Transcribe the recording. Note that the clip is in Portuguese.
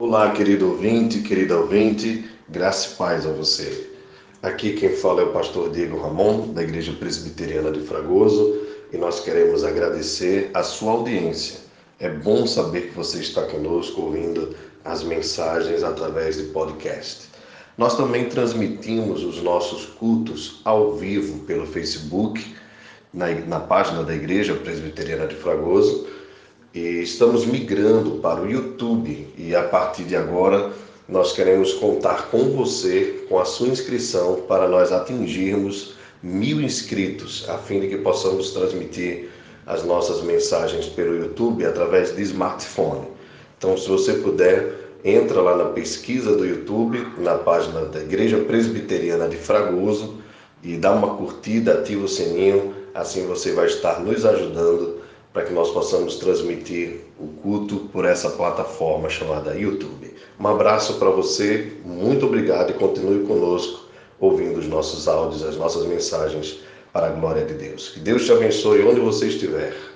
Olá, querido ouvinte, querida ouvinte, graça e paz a você. Aqui quem fala é o pastor Diego Ramon, da Igreja Presbiteriana de Fragoso, e nós queremos agradecer a sua audiência. É bom saber que você está conosco ouvindo as mensagens através de podcast. Nós também transmitimos os nossos cultos ao vivo pelo Facebook, na, na página da Igreja Presbiteriana de Fragoso estamos migrando para o YouTube e a partir de agora nós queremos contar com você, com a sua inscrição, para nós atingirmos mil inscritos, a fim de que possamos transmitir as nossas mensagens pelo YouTube através de smartphone. Então, se você puder, entra lá na pesquisa do YouTube, na página da Igreja Presbiteriana de Fragoso e dá uma curtida, ativa o sininho, assim você vai estar nos ajudando para que nós possamos transmitir o culto por essa plataforma chamada YouTube. Um abraço para você, muito obrigado e continue conosco ouvindo os nossos áudios, as nossas mensagens para a glória de Deus. Que Deus te abençoe onde você estiver.